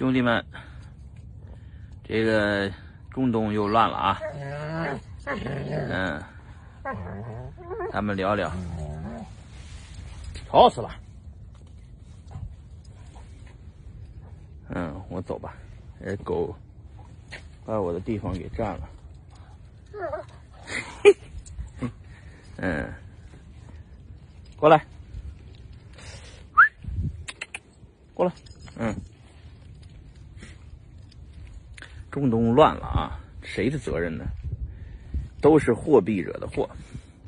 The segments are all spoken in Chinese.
兄弟们，这个中东又乱了啊！嗯，咱们聊聊，吵死了。嗯，我走吧，这狗把我的地方给占了。嗯，过来，过来，嗯。中东乱了啊，谁的责任呢？都是货币惹的祸，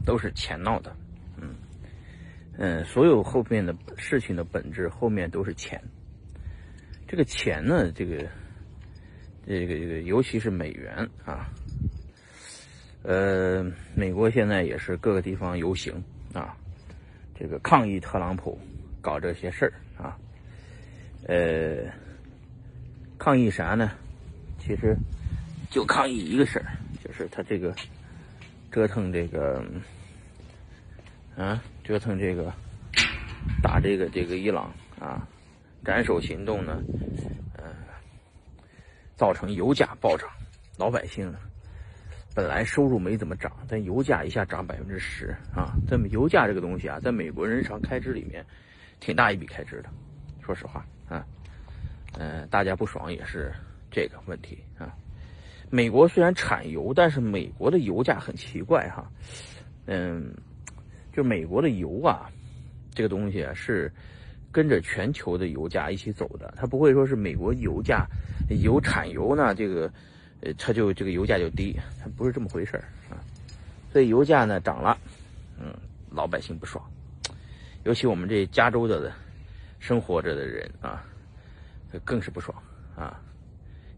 都是钱闹的。嗯嗯，所有后面的事情的本质后面都是钱。这个钱呢，这个这个这个，尤其是美元啊。呃，美国现在也是各个地方游行啊，这个抗议特朗普搞这些事儿啊。呃，抗议啥呢？其实就抗议一个事儿，就是他这个折腾这个啊，折腾这个打这个这个伊朗啊，斩首行动呢，呃，造成油价暴涨，老百姓本来收入没怎么涨，但油价一下涨百分之十啊，这么油价这个东西啊，在美国人日常开支里面挺大一笔开支的，说实话啊，嗯，大家不爽也是。这个问题啊，美国虽然产油，但是美国的油价很奇怪哈，嗯，就美国的油啊，这个东西是跟着全球的油价一起走的，它不会说是美国油价油产油呢，这个呃它就这个油价就低，它不是这么回事啊，所以油价呢涨了，嗯，老百姓不爽，尤其我们这加州的生活着的人啊，更是不爽啊。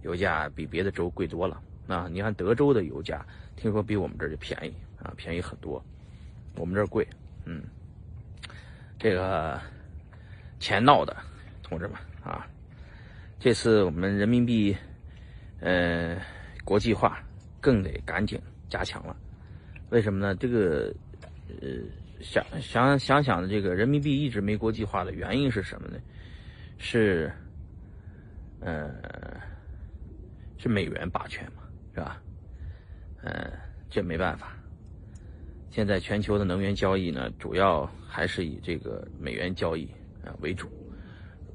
油价比别的州贵多了啊！你看德州的油价，听说比我们这儿就便宜啊，便宜很多。我们这儿贵，嗯，这个钱闹的，同志们啊，这次我们人民币，呃，国际化更得赶紧加强了。为什么呢？这个，呃，想想想想的这个人民币一直没国际化的原因是什么呢？是，呃。是美元霸权嘛，是吧？嗯，这没办法。现在全球的能源交易呢，主要还是以这个美元交易啊为主。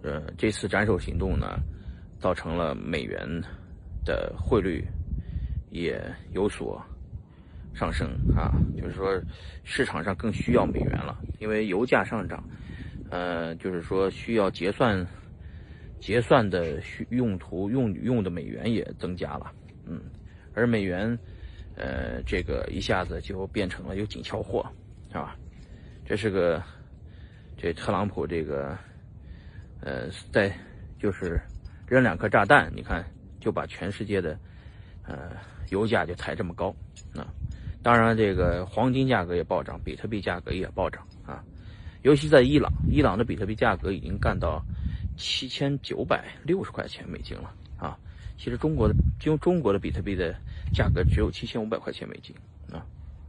呃，这次斩首行动呢，造成了美元的汇率也有所上升啊，就是说市场上更需要美元了，因为油价上涨，呃，就是说需要结算。结算的需用途用用的美元也增加了，嗯，而美元，呃，这个一下子就变成了有紧俏货，是吧？这是个，这特朗普这个，呃，在就是扔两颗炸弹，你看就把全世界的，呃，油价就抬这么高，啊，当然这个黄金价格也暴涨，比特币价格也暴涨啊，尤其在伊朗，伊朗的比特币价格已经干到。七千九百六十块钱美金了啊！其实中国的就中国的比特币的价格只有七千五百块钱美金啊。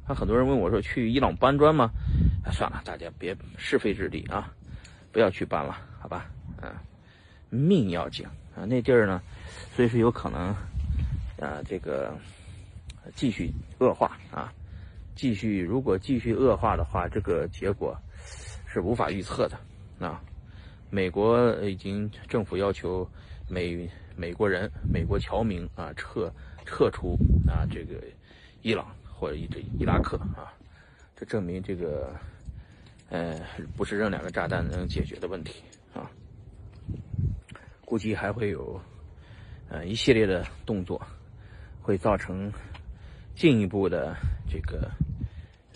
那很多人问我说：“去伊朗搬砖吗？”啊，算了，大家别是非之地啊，不要去搬了，好吧？嗯，命要紧啊，那地儿呢，随时有可能啊，这个继续恶化啊，继续如果继续恶化的话，这个结果是无法预测的啊。美国已经政府要求美美国人、美国侨民啊撤撤出啊这个伊朗或者伊这伊拉克啊，这证明这个呃不是扔两个炸弹能解决的问题啊，估计还会有呃一系列的动作，会造成进一步的这个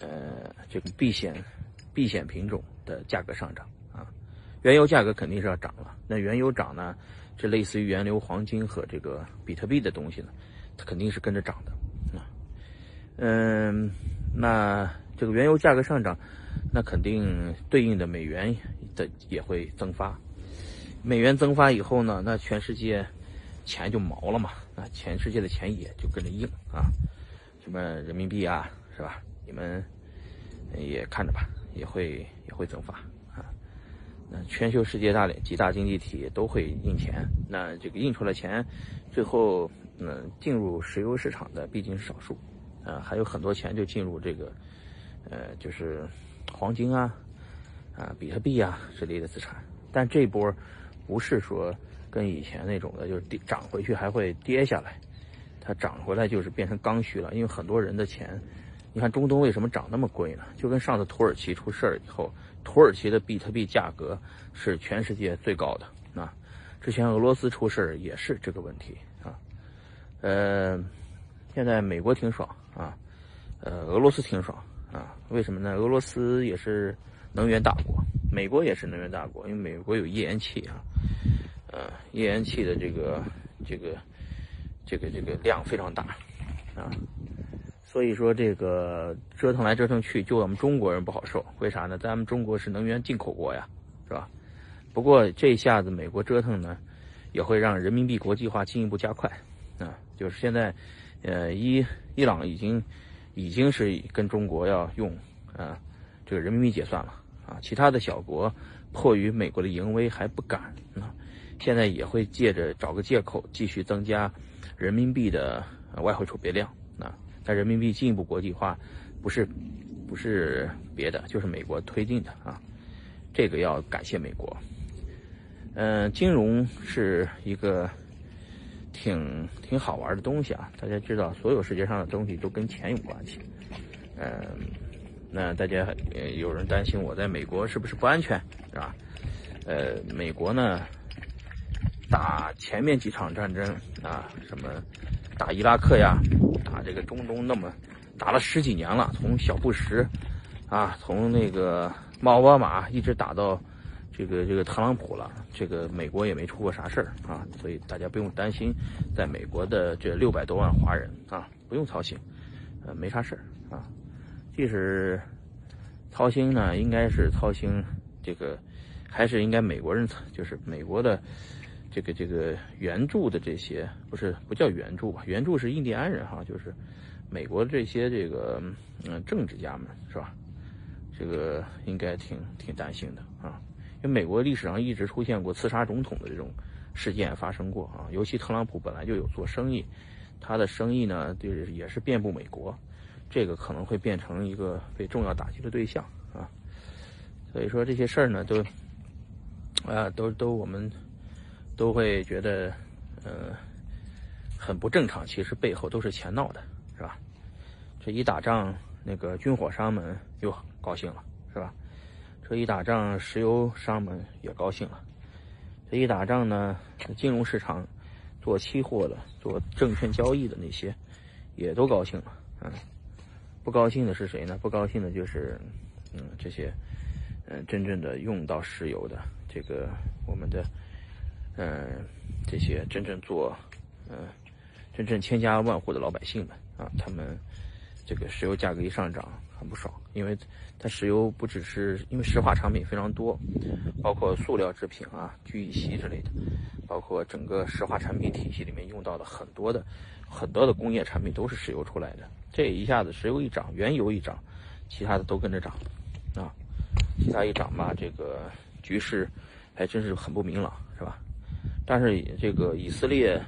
呃这个避险避险品种的价格上涨。原油价格肯定是要涨了，那原油涨呢，这类似于原油、黄金和这个比特币的东西呢，它肯定是跟着涨的啊。嗯，那这个原油价格上涨，那肯定对应的美元的也会增发。美元增发以后呢，那全世界钱就毛了嘛，那全世界的钱也就跟着硬啊。什么人民币啊，是吧？你们也看着吧，也会也会增发。全球世界大几大经济体都会印钱，那这个印出来钱，最后嗯进入石油市场的毕竟是少数，啊还有很多钱就进入这个，呃就是黄金啊，啊比特币啊之类的资产，但这波不是说跟以前那种的，就是跌涨回去还会跌下来，它涨回来就是变成刚需了，因为很多人的钱，你看中东为什么涨那么贵呢？就跟上次土耳其出事儿以后。土耳其的比特币价格是全世界最高的啊！之前俄罗斯出事儿也是这个问题啊。呃，现在美国挺爽啊，呃，俄罗斯挺爽啊。为什么呢？俄罗斯也是能源大国，美国也是能源大国，因为美国有页岩气啊，呃，页岩气的这个这个这个这个量非常大啊。所以说这个折腾来折腾去，就我们中国人不好受，为啥呢？咱们中国是能源进口国呀，是吧？不过这下子美国折腾呢，也会让人民币国际化进一步加快啊。就是现在，呃，伊伊朗已经已经是跟中国要用啊这个人民币结算了啊。其他的小国迫于美国的淫威还不敢啊，现在也会借着找个借口继续增加人民币的外汇储备量啊。但人民币进一步国际化，不是，不是别的，就是美国推进的啊，这个要感谢美国。嗯，金融是一个挺挺好玩的东西啊，大家知道，所有世界上的东西都跟钱有关系。嗯，那大家有人担心我在美国是不是不安全，是吧？呃，美国呢，打前面几场战争啊，什么？打伊拉克呀，打这个中东，那么打了十几年了，从小布什啊，从那个奥巴马一直打到这个这个特朗普了，这个美国也没出过啥事儿啊，所以大家不用担心，在美国的这六百多万华人啊，不用操心，呃，没啥事儿啊。即使操心呢，应该是操心这个，还是应该美国人，就是美国的。这个这个援助的这些不是不叫援助吧？援助是印第安人哈，就是美国这些这个嗯政治家们是吧？这个应该挺挺担心的啊，因为美国历史上一直出现过刺杀总统的这种事件发生过啊，尤其特朗普本来就有做生意，他的生意呢就是也是遍布美国，这个可能会变成一个被重要打击的对象啊，所以说这些事儿呢都啊都都我们。都会觉得，呃，很不正常。其实背后都是钱闹的，是吧？这一打仗，那个军火商们又高兴了，是吧？这一打仗，石油商们也高兴了。这一打仗呢，金融市场做期货的、做证券交易的那些也都高兴了。嗯，不高兴的是谁呢？不高兴的就是，嗯，这些，嗯，真正的用到石油的这个我们的。嗯，这些真正做，嗯，真正千家万户的老百姓们啊，他们这个石油价格一上涨，很不爽，因为它石油不只是因为石化产品非常多，包括塑料制品啊、聚乙烯之类的，包括整个石化产品体系里面用到的很多的很多的工业产品都是石油出来的。这一下子石油一涨，原油一涨，其他的都跟着涨，啊，其他一涨吧，这个局势还真是很不明朗，是吧？但是这个以色列，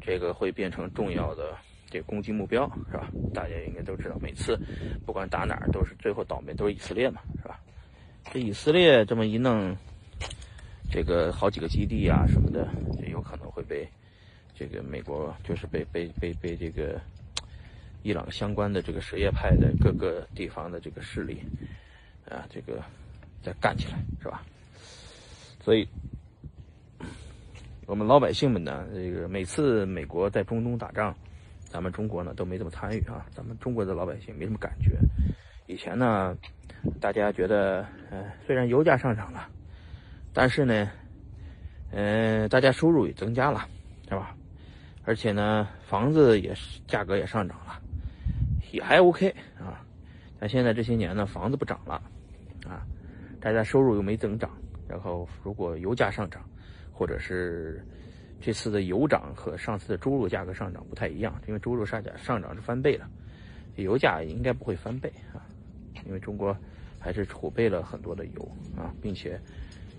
这个会变成重要的这攻击目标，是吧？大家应该都知道，每次不管打哪儿，都是最后倒霉都是以色列嘛，是吧？这以色列这么一弄，这个好几个基地啊什么的，就有可能会被这个美国就是被被被被这个伊朗相关的这个什叶派的各个地方的这个势力啊，这个再干起来，是吧？所以。我们老百姓们呢，这个每次美国在中东打仗，咱们中国呢都没怎么参与啊。咱们中国的老百姓没什么感觉。以前呢，大家觉得，呃，虽然油价上涨了，但是呢，嗯，大家收入也增加了，是吧？而且呢，房子也是价格也上涨了，也还 OK 啊。但现在这些年呢，房子不涨了，啊，大家收入又没增长，然后如果油价上涨。或者是这次的油涨和上次的猪肉价格上涨不太一样，因为猪肉上涨上涨是翻倍了，油价应该不会翻倍啊，因为中国还是储备了很多的油啊，并且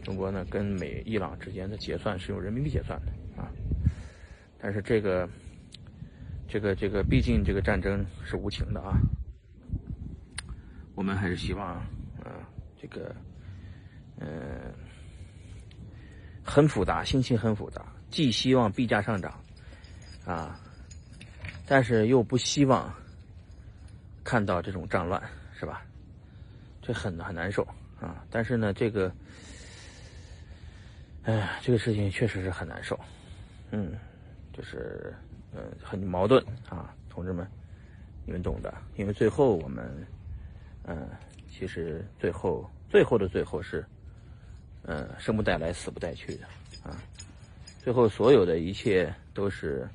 中国呢跟美伊朗之间的结算是用人民币结算的啊。但是这个这个这个，毕竟这个战争是无情的啊。我们还是希望啊，这个嗯，很复杂，心情很复杂，既希望币价上涨啊，但是又不希望看到这种战乱，是吧？这很很难受啊！但是呢，这个，哎呀，这个事情确实是很难受，嗯，就是嗯很矛盾啊，同志们，你们懂的。因为最后我们，嗯，其实最后最后的最后是，嗯，生不带来，死不带去的啊。最后所有的一切都是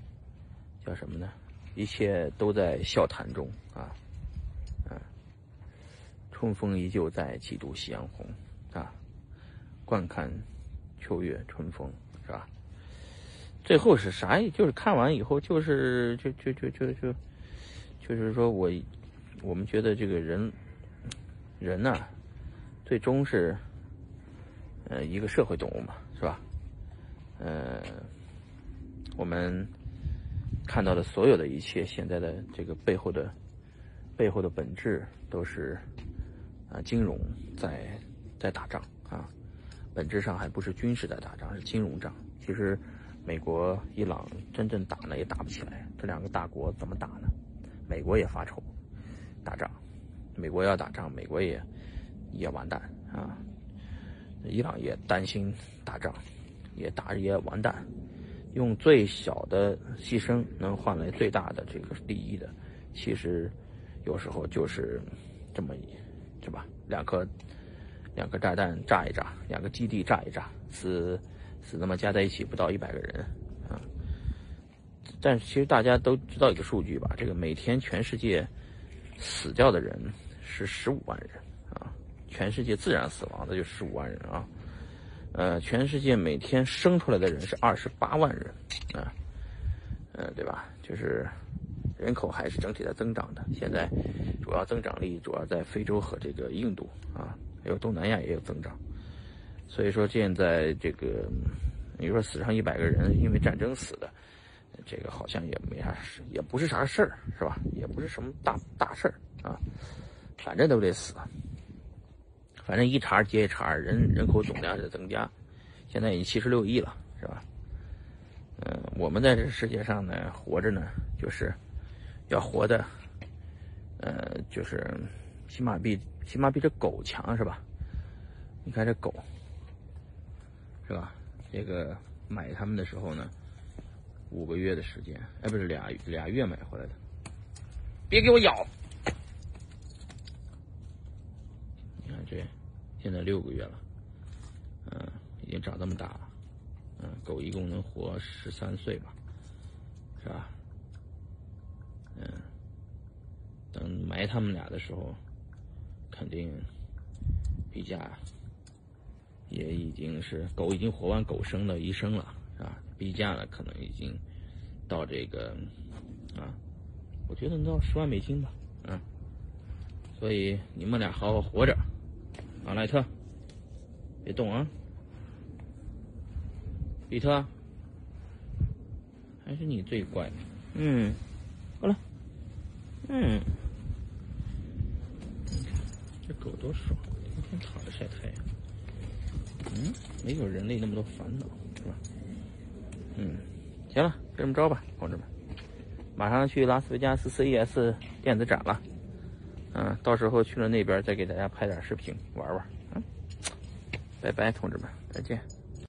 叫什么呢？一切都在笑谈中啊。嗯春风依旧在，几度夕阳红，啊，惯看秋月春风，是吧？最后是啥？就是看完以后，就是就就就就就，就是说我我们觉得这个人人呐，最终是呃一个社会动物嘛，是吧？呃，我们看到的所有的一切，现在的这个背后的背后的本质都是。啊，金融在在打仗啊，本质上还不是军事在打仗，是金融战。其实，美国、伊朗真正打呢也打不起来，这两个大国怎么打呢？美国也发愁，打仗，美国要打仗，美国也也完蛋啊。伊朗也担心打仗，也打也完蛋。用最小的牺牲能换来最大的这个利益的，其实有时候就是这么。是吧？两颗两颗炸弹炸一炸，两个基地炸一炸，死死那么加在一起不到一百个人啊！但是其实大家都知道一个数据吧？这个每天全世界死掉的人是十五万人！全世界自然死亡的就十五万人啊！呃，全世界每天生出来的人是二十八万人啊！嗯，对吧？就是。人口还是整体在增长的，现在主要增长力主要在非洲和这个印度啊，还有东南亚也有增长。所以说现在这个，你说死上一百个人因为战争死的，这个好像也没啥事，也不是啥事儿，是吧？也不是什么大大事儿啊，反正都得死。反正一茬接一茬，人人口总量在增加，现在已经七十六亿了，是吧？嗯，我们在这世界上呢，活着呢，就是。要活的，呃，就是起码比起码比这狗强是吧？你看这狗，是吧？这个买它们的时候呢，五个月的时间，哎，不是俩俩月买回来的。别给我咬！你看这，现在六个月了，嗯，已经长这么大了，嗯，狗一共能活十三岁吧，是吧？嗯，等埋他们俩的时候，肯定比价也已经是狗已经活完狗生的一生了，是吧？币价呢，可能已经到这个啊，我觉得能到十万美金吧，嗯。所以你们俩好好活着，阿莱特，别动啊，比特，还是你最乖，嗯。好了，嗯，这狗多爽，天天躺着晒太阳，嗯，没有人类那么多烦恼，是吧？嗯，行了，就这么着吧，同志们，马上去拉斯维加斯 CES 电子展了，嗯，到时候去了那边再给大家拍点视频玩玩，嗯，拜拜，同志们，再见。